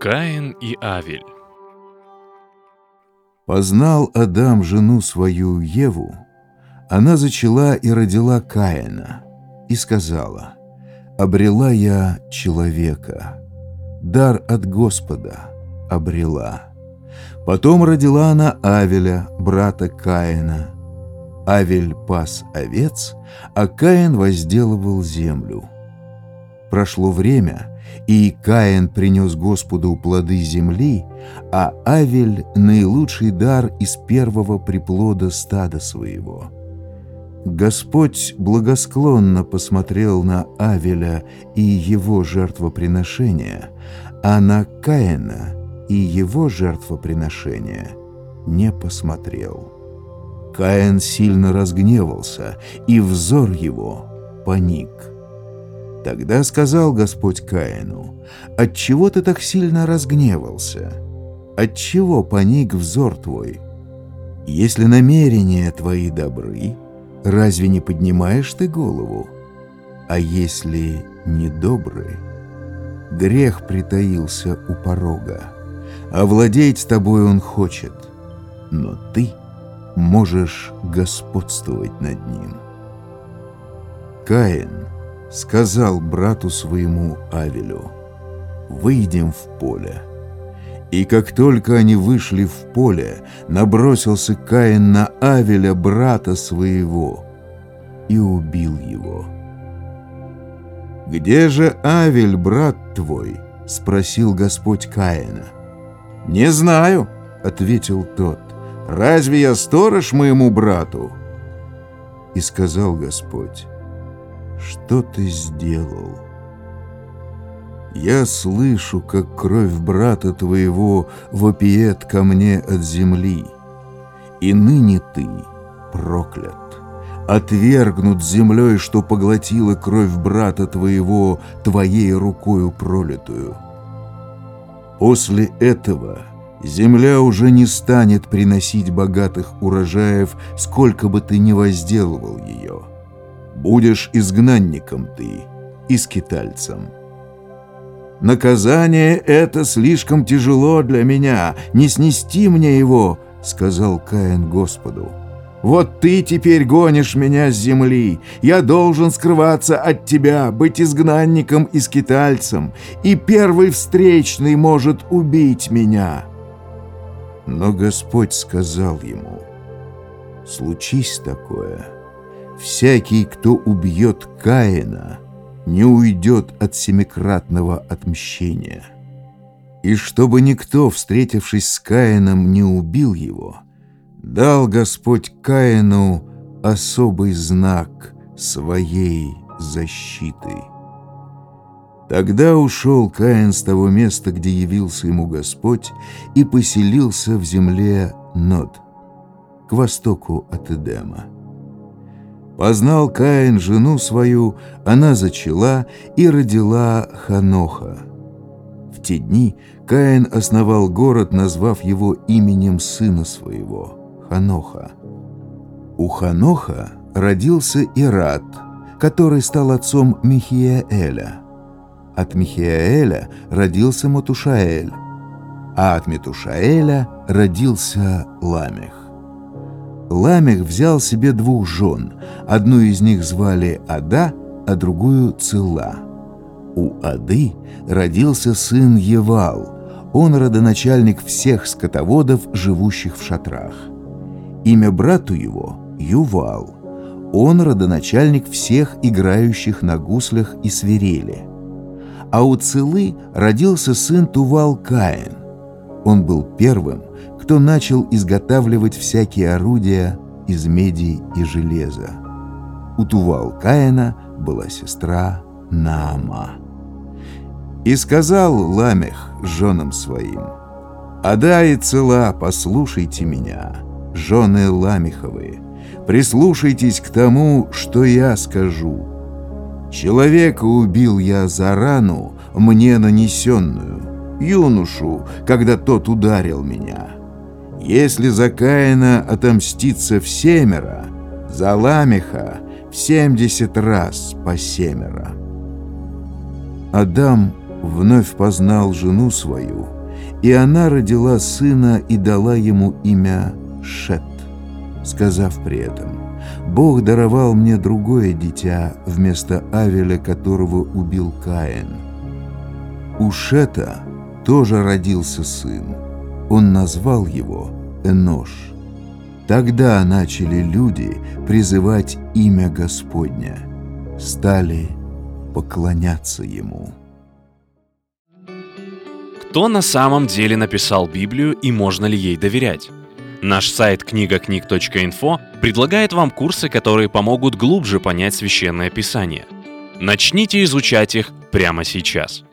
Каин и Авель Познал Адам жену свою Еву, она зачала и родила Каина, и сказала, «Обрела я человека, дар от Господа обрела». Потом родила она Авеля, брата Каина. Авель пас овец, а Каин возделывал землю. Прошло время, и Каин принес Господу плоды земли, а Авель — наилучший дар из первого приплода стада своего. Господь благосклонно посмотрел на Авеля и его жертвоприношение, а на Каина и его жертвоприношение не посмотрел. Каин сильно разгневался, и взор его паник. Тогда сказал Господь Каину, «Отчего ты так сильно разгневался? Отчего паник взор твой? Если намерения твои добры, разве не поднимаешь ты голову? А если недобры, грех притаился у порога, овладеть тобой он хочет, но ты можешь господствовать над ним». Каин — сказал брату своему Авелю, «Выйдем в поле». И как только они вышли в поле, набросился Каин на Авеля, брата своего, и убил его. «Где же Авель, брат твой?» — спросил Господь Каина. «Не знаю», — ответил тот. «Разве я сторож моему брату?» И сказал Господь, что ты сделал? Я слышу, как кровь брата твоего вопиет ко мне от земли, и ныне ты проклят, отвергнут землей, что поглотила кровь брата твоего твоей рукою пролитую. После этого земля уже не станет приносить богатых урожаев, сколько бы ты ни возделывал ее будешь изгнанником ты и скитальцем. «Наказание это слишком тяжело для меня, не снести мне его», — сказал Каин Господу. «Вот ты теперь гонишь меня с земли, я должен скрываться от тебя, быть изгнанником и скитальцем, и первый встречный может убить меня». Но Господь сказал ему, «Случись такое» всякий, кто убьет Каина, не уйдет от семикратного отмщения. И чтобы никто, встретившись с Каином, не убил его, дал Господь Каину особый знак своей защиты. Тогда ушел Каин с того места, где явился ему Господь, и поселился в земле Нод, к востоку от Эдема. Познал Каин жену свою, она зачала и родила Ханоха. В те дни Каин основал город, назвав его именем сына своего, Ханоха. У Ханоха родился Ират, который стал отцом Михиаэля. От Михиаэля родился Матушаэль, а от Метушаэля родился Ламех. Ламех взял себе двух жен. Одну из них звали Ада, а другую Цила. У Ады родился сын Евал. Он родоначальник всех скотоводов, живущих в шатрах. Имя брату его — Ювал. Он родоначальник всех играющих на гуслях и свирели. А у Цилы родился сын Тувал Каин. Он был первым, кто начал изготавливать всякие орудия из меди и железа. У Тувал Каина была сестра Наама. И сказал Ламех женам своим, «Ада и цела, послушайте меня, жены Ламеховые, прислушайтесь к тому, что я скажу. Человека убил я за рану, мне нанесенную, юношу, когда тот ударил меня». Если за Каина отомститься в семеро, за Ламеха в семьдесят раз по семеро. Адам вновь познал жену свою, и она родила сына и дала ему имя Шет, сказав при этом, «Бог даровал мне другое дитя вместо Авеля, которого убил Каин». У Шета тоже родился сын. Он назвал его Энош. Тогда начали люди призывать имя Господня, стали поклоняться ему. Кто на самом деле написал Библию и можно ли ей доверять? Наш сайт книгакниг.инфо предлагает вам курсы, которые помогут глубже понять священное писание. Начните изучать их прямо сейчас.